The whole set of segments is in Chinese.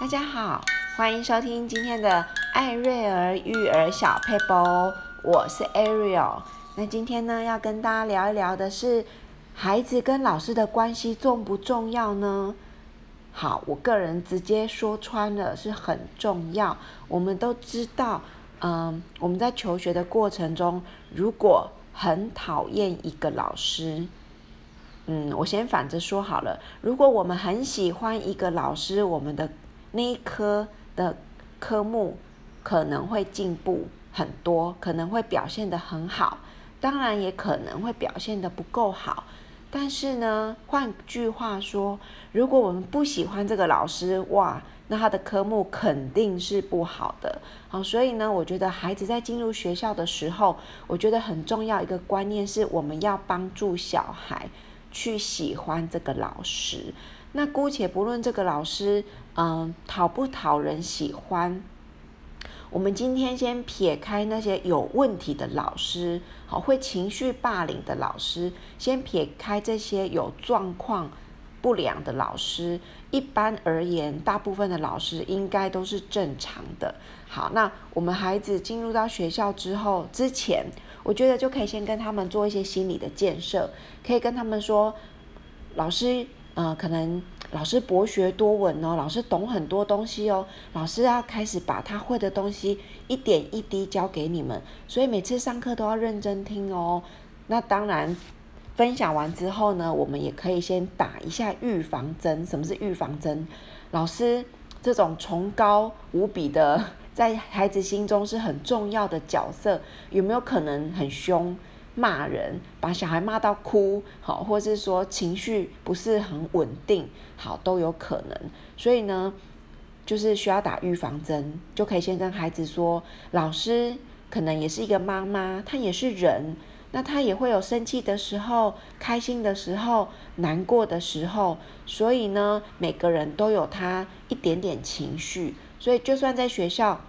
大家好，欢迎收听今天的艾瑞儿育儿小佩波，我是 Ariel。那今天呢，要跟大家聊一聊的是，孩子跟老师的关系重不重要呢？好，我个人直接说穿了，是很重要。我们都知道，嗯，我们在求学的过程中，如果很讨厌一个老师。嗯，我先反着说好了。如果我们很喜欢一个老师，我们的那一科的科目可能会进步很多，可能会表现得很好，当然也可能会表现得不够好。但是呢，换句话说，如果我们不喜欢这个老师，哇，那他的科目肯定是不好的。好，所以呢，我觉得孩子在进入学校的时候，我觉得很重要一个观念是，我们要帮助小孩。去喜欢这个老师，那姑且不论这个老师，嗯，讨不讨人喜欢，我们今天先撇开那些有问题的老师，好，会情绪霸凌的老师，先撇开这些有状况不良的老师，一般而言，大部分的老师应该都是正常的。好，那我们孩子进入到学校之后，之前。我觉得就可以先跟他们做一些心理的建设，可以跟他们说，老师，呃，可能老师博学多闻哦，老师懂很多东西哦，老师要开始把他会的东西一点一滴教给你们，所以每次上课都要认真听哦。那当然，分享完之后呢，我们也可以先打一下预防针。什么是预防针？老师这种崇高无比的。在孩子心中是很重要的角色，有没有可能很凶骂人，把小孩骂到哭，好，或是说情绪不是很稳定，好，都有可能。所以呢，就是需要打预防针，就可以先跟孩子说，老师可能也是一个妈妈，她也是人，那她也会有生气的时候，开心的时候，难过的时候，所以呢，每个人都有他一点点情绪。所以，就算在学校，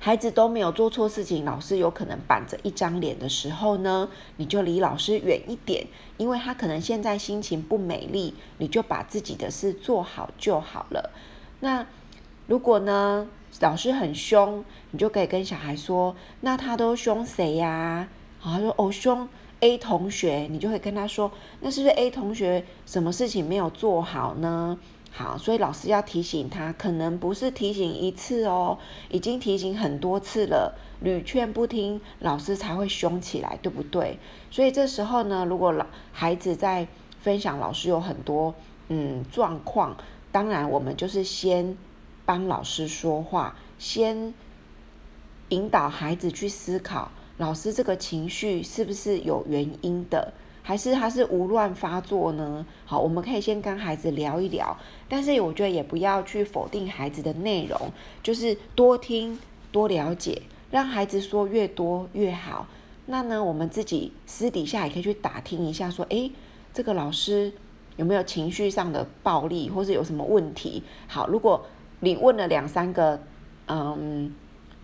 孩子都没有做错事情，老师有可能板着一张脸的时候呢，你就离老师远一点，因为他可能现在心情不美丽，你就把自己的事做好就好了。那如果呢，老师很凶，你就可以跟小孩说：“那他都凶谁呀？”好，他说：“哦，凶 A 同学。”你就会跟他说：“那是不是 A 同学什么事情没有做好呢？”好，所以老师要提醒他，可能不是提醒一次哦，已经提醒很多次了，屡劝不听，老师才会凶起来，对不对？所以这时候呢，如果老孩子在分享，老师有很多嗯状况，当然我们就是先帮老师说话，先引导孩子去思考，老师这个情绪是不是有原因的。还是他是无乱发作呢？好，我们可以先跟孩子聊一聊，但是我觉得也不要去否定孩子的内容，就是多听多了解，让孩子说越多越好。那呢，我们自己私底下也可以去打听一下，说，诶，这个老师有没有情绪上的暴力，或是有什么问题？好，如果你问了两三个，嗯。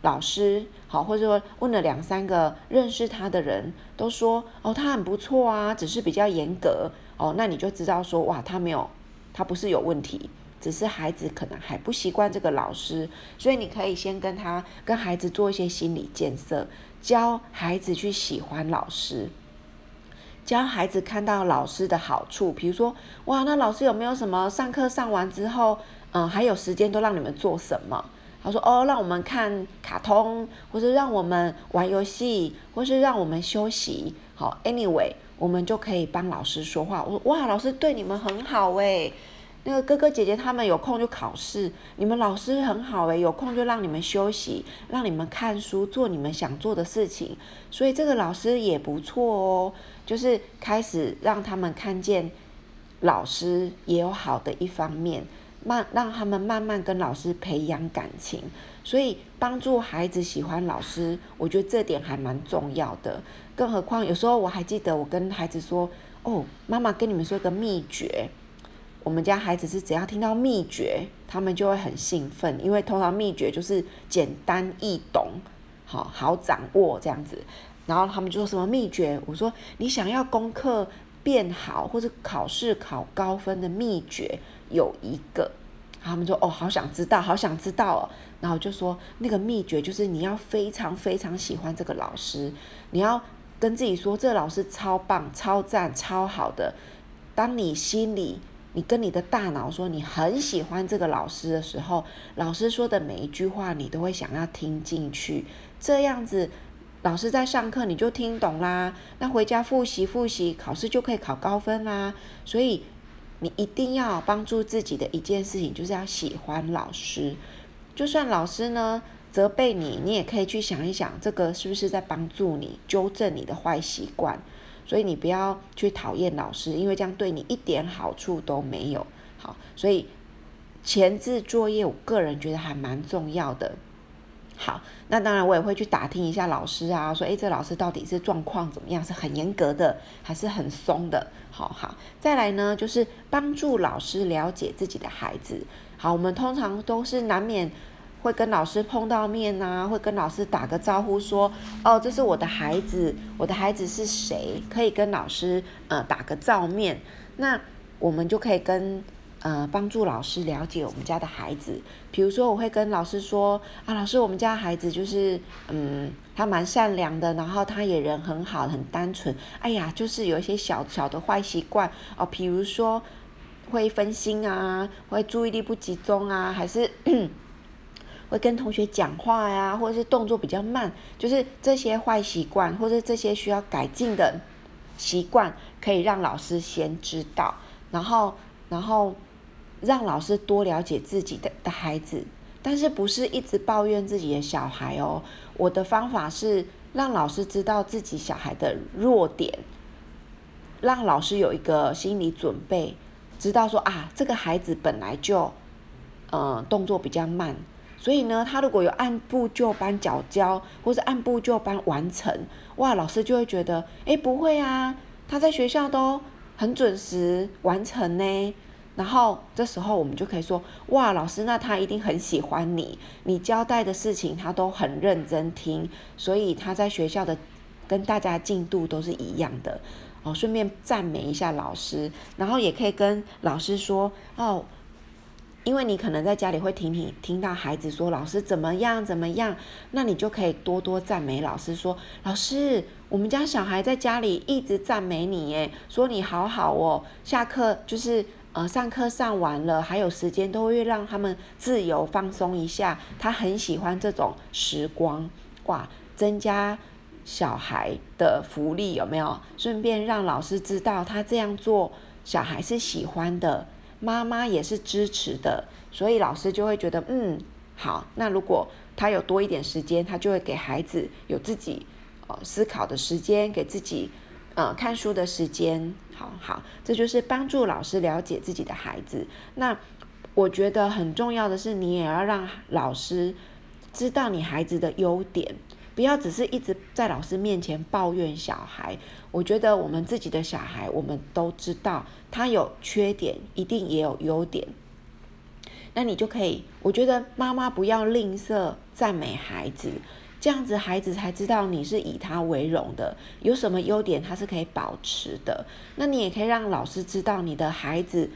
老师好，或者说问了两三个认识他的人，都说哦，他很不错啊，只是比较严格。哦，那你就知道说哇，他没有，他不是有问题，只是孩子可能还不习惯这个老师，所以你可以先跟他跟孩子做一些心理建设，教孩子去喜欢老师，教孩子看到老师的好处，比如说哇，那老师有没有什么上课上完之后，嗯，还有时间都让你们做什么？他说：“哦，让我们看卡通，或是让我们玩游戏，或是让我们休息。好，anyway，我们就可以帮老师说话。我说：哇，老师对你们很好诶。那个哥哥姐姐他们有空就考试，你们老师很好诶，有空就让你们休息，让你们看书，做你们想做的事情。所以这个老师也不错哦，就是开始让他们看见老师也有好的一方面。”慢让他们慢慢跟老师培养感情，所以帮助孩子喜欢老师，我觉得这点还蛮重要的。更何况有时候我还记得我跟孩子说：“哦，妈妈跟你们说个秘诀。”我们家孩子是只要听到秘诀，他们就会很兴奋，因为通常秘诀就是简单易懂，好好掌握这样子。然后他们就说什么秘诀？我说你想要功课变好，或者考试考高分的秘诀。有一个，他们说哦，好想知道，好想知道哦。然后就说那个秘诀就是你要非常非常喜欢这个老师，你要跟自己说这个老师超棒、超赞、超好的。当你心里，你跟你的大脑说你很喜欢这个老师的时候，老师说的每一句话你都会想要听进去。这样子，老师在上课你就听懂啦。那回家复习复习，考试就可以考高分啦。所以你一定要帮助自己的一件事情，就是要喜欢老师。就算老师呢责备你，你也可以去想一想，这个是不是在帮助你纠正你的坏习惯。所以你不要去讨厌老师，因为这样对你一点好处都没有。好，所以前置作业，我个人觉得还蛮重要的。好，那当然我也会去打听一下老师啊，说诶，这老师到底是状况怎么样？是很严格的，还是很松的？好好，再来呢，就是帮助老师了解自己的孩子。好，我们通常都是难免。会跟老师碰到面啊，会跟老师打个招呼，说：“哦，这是我的孩子，我的孩子是谁？可以跟老师呃打个照面。”那我们就可以跟呃帮助老师了解我们家的孩子。比如说，我会跟老师说：“啊，老师，我们家孩子就是嗯，他蛮善良的，然后他也人很好，很单纯。哎呀，就是有一些小小的坏习惯哦，比如说会分心啊，会注意力不集中啊，还是。”会跟同学讲话呀，或者是动作比较慢，就是这些坏习惯，或者这些需要改进的习惯，可以让老师先知道，然后，然后让老师多了解自己的的孩子，但是不是一直抱怨自己的小孩哦。我的方法是让老师知道自己小孩的弱点，让老师有一个心理准备，知道说啊，这个孩子本来就，呃，动作比较慢。所以呢，他如果有按部就班缴交，或是按部就班完成，哇，老师就会觉得，诶，不会啊，他在学校都很准时完成呢。然后这时候我们就可以说，哇，老师，那他一定很喜欢你，你交代的事情他都很认真听，所以他在学校的跟大家进度都是一样的。哦，顺便赞美一下老师，然后也可以跟老师说，哦。因为你可能在家里会听听听到孩子说老师怎么样怎么样，那你就可以多多赞美老师说，老师，我们家小孩在家里一直赞美你耶，说你好好哦，下课就是呃上课上完了还有时间都会让他们自由放松一下，他很喜欢这种时光，哇，增加小孩的福利有没有？顺便让老师知道他这样做小孩是喜欢的。妈妈也是支持的，所以老师就会觉得，嗯，好。那如果他有多一点时间，他就会给孩子有自己呃思考的时间，给自己呃看书的时间。好好，这就是帮助老师了解自己的孩子。那我觉得很重要的是，你也要让老师知道你孩子的优点。不要只是一直在老师面前抱怨小孩。我觉得我们自己的小孩，我们都知道他有缺点，一定也有优点。那你就可以，我觉得妈妈不要吝啬赞美孩子，这样子孩子才知道你是以他为荣的。有什么优点他是可以保持的。那你也可以让老师知道你的孩子，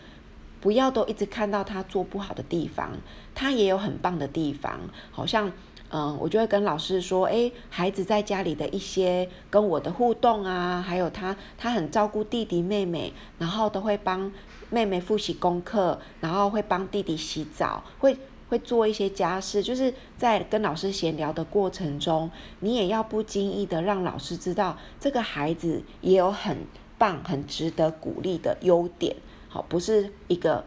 不要都一直看到他做不好的地方，他也有很棒的地方，好像。嗯，我就会跟老师说，诶，孩子在家里的一些跟我的互动啊，还有他，他很照顾弟弟妹妹，然后都会帮妹妹复习功课，然后会帮弟弟洗澡，会会做一些家事，就是在跟老师闲聊的过程中，你也要不经意的让老师知道，这个孩子也有很棒、很值得鼓励的优点，好，不是一个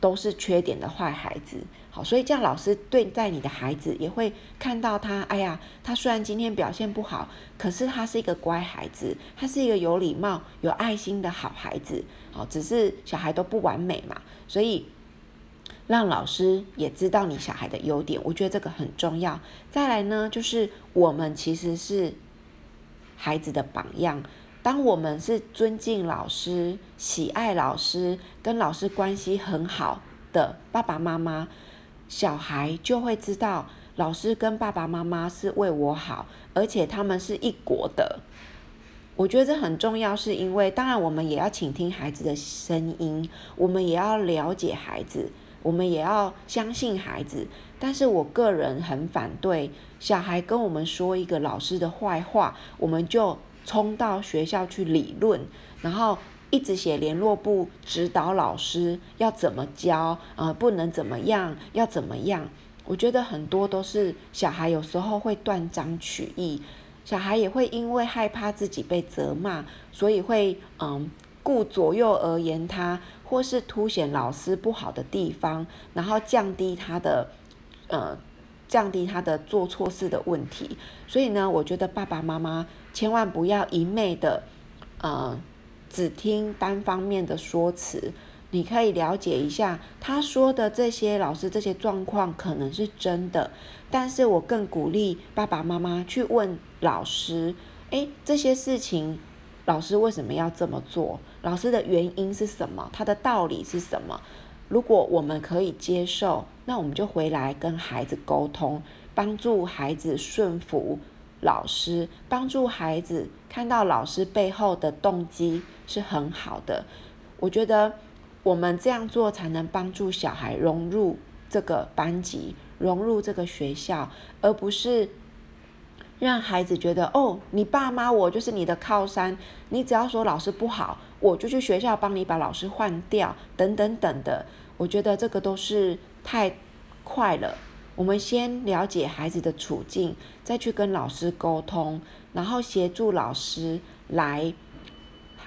都是缺点的坏孩子。好，所以这样老师对待你的孩子也会看到他，哎呀，他虽然今天表现不好，可是他是一个乖孩子，他是一个有礼貌、有爱心的好孩子。好，只是小孩都不完美嘛，所以让老师也知道你小孩的优点，我觉得这个很重要。再来呢，就是我们其实是孩子的榜样，当我们是尊敬老师、喜爱老师、跟老师关系很好的爸爸妈妈。小孩就会知道，老师跟爸爸妈妈是为我好，而且他们是一国的。我觉得这很重要，是因为当然我们也要倾听孩子的声音，我们也要了解孩子，我们也要相信孩子。但是我个人很反对小孩跟我们说一个老师的坏话，我们就冲到学校去理论，然后一直写联络簿指导老师要怎么教，呃，不能怎么样，要怎么样。我觉得很多都是小孩有时候会断章取义，小孩也会因为害怕自己被责骂，所以会嗯顾左右而言他，或是凸显老师不好的地方，然后降低他的呃降低他的做错事的问题。所以呢，我觉得爸爸妈妈千万不要一昧的呃只听单方面的说辞。你可以了解一下他说的这些老师这些状况可能是真的，但是我更鼓励爸爸妈妈去问老师，诶，这些事情老师为什么要这么做？老师的原因是什么？他的道理是什么？如果我们可以接受，那我们就回来跟孩子沟通，帮助孩子顺服老师，帮助孩子看到老师背后的动机是很好的。我觉得。我们这样做才能帮助小孩融入这个班级，融入这个学校，而不是让孩子觉得哦，你爸妈我就是你的靠山，你只要说老师不好，我就去学校帮你把老师换掉，等等等的。我觉得这个都是太快了。我们先了解孩子的处境，再去跟老师沟通，然后协助老师来。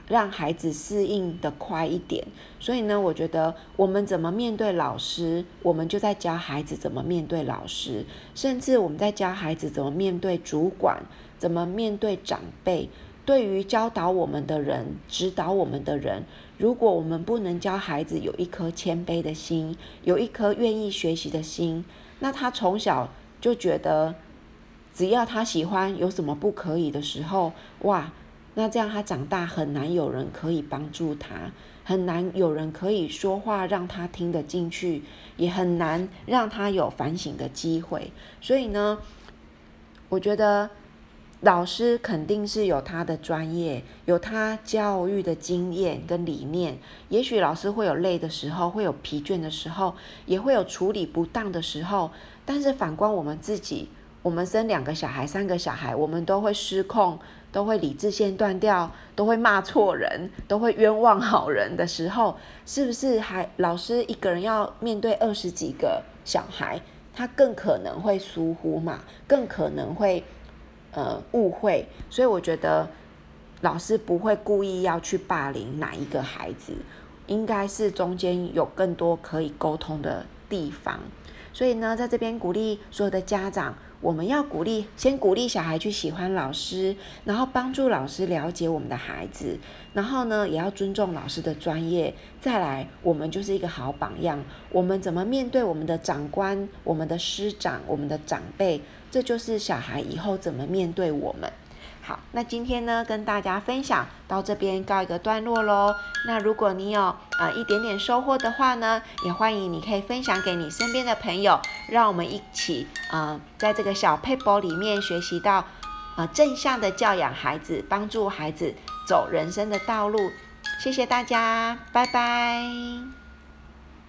让孩子适应得快一点，所以呢，我觉得我们怎么面对老师，我们就在教孩子怎么面对老师，甚至我们在教孩子怎么面对主管，怎么面对长辈。对于教导我们的人、指导我们的人，如果我们不能教孩子有一颗谦卑的心，有一颗愿意学习的心，那他从小就觉得只要他喜欢，有什么不可以的时候，哇！那这样他长大很难有人可以帮助他，很难有人可以说话让他听得进去，也很难让他有反省的机会。所以呢，我觉得老师肯定是有他的专业，有他教育的经验跟理念。也许老师会有累的时候，会有疲倦的时候，也会有处理不当的时候。但是反观我们自己，我们生两个小孩、三个小孩，我们都会失控。都会理智线断掉，都会骂错人，都会冤枉好人的时候，是不是还老师一个人要面对二十几个小孩，他更可能会疏忽嘛，更可能会呃误会，所以我觉得老师不会故意要去霸凌哪一个孩子，应该是中间有更多可以沟通的地方，所以呢，在这边鼓励所有的家长。我们要鼓励，先鼓励小孩去喜欢老师，然后帮助老师了解我们的孩子，然后呢，也要尊重老师的专业。再来，我们就是一个好榜样。我们怎么面对我们的长官、我们的师长、我们的长辈，这就是小孩以后怎么面对我们。好，那今天呢，跟大家分享到这边告一个段落喽。那如果你有呃一点点收获的话呢，也欢迎你可以分享给你身边的朋友，让我们一起呃在这个小撇步里面学习到呃正向的教养孩子，帮助孩子走人生的道路。谢谢大家，拜拜。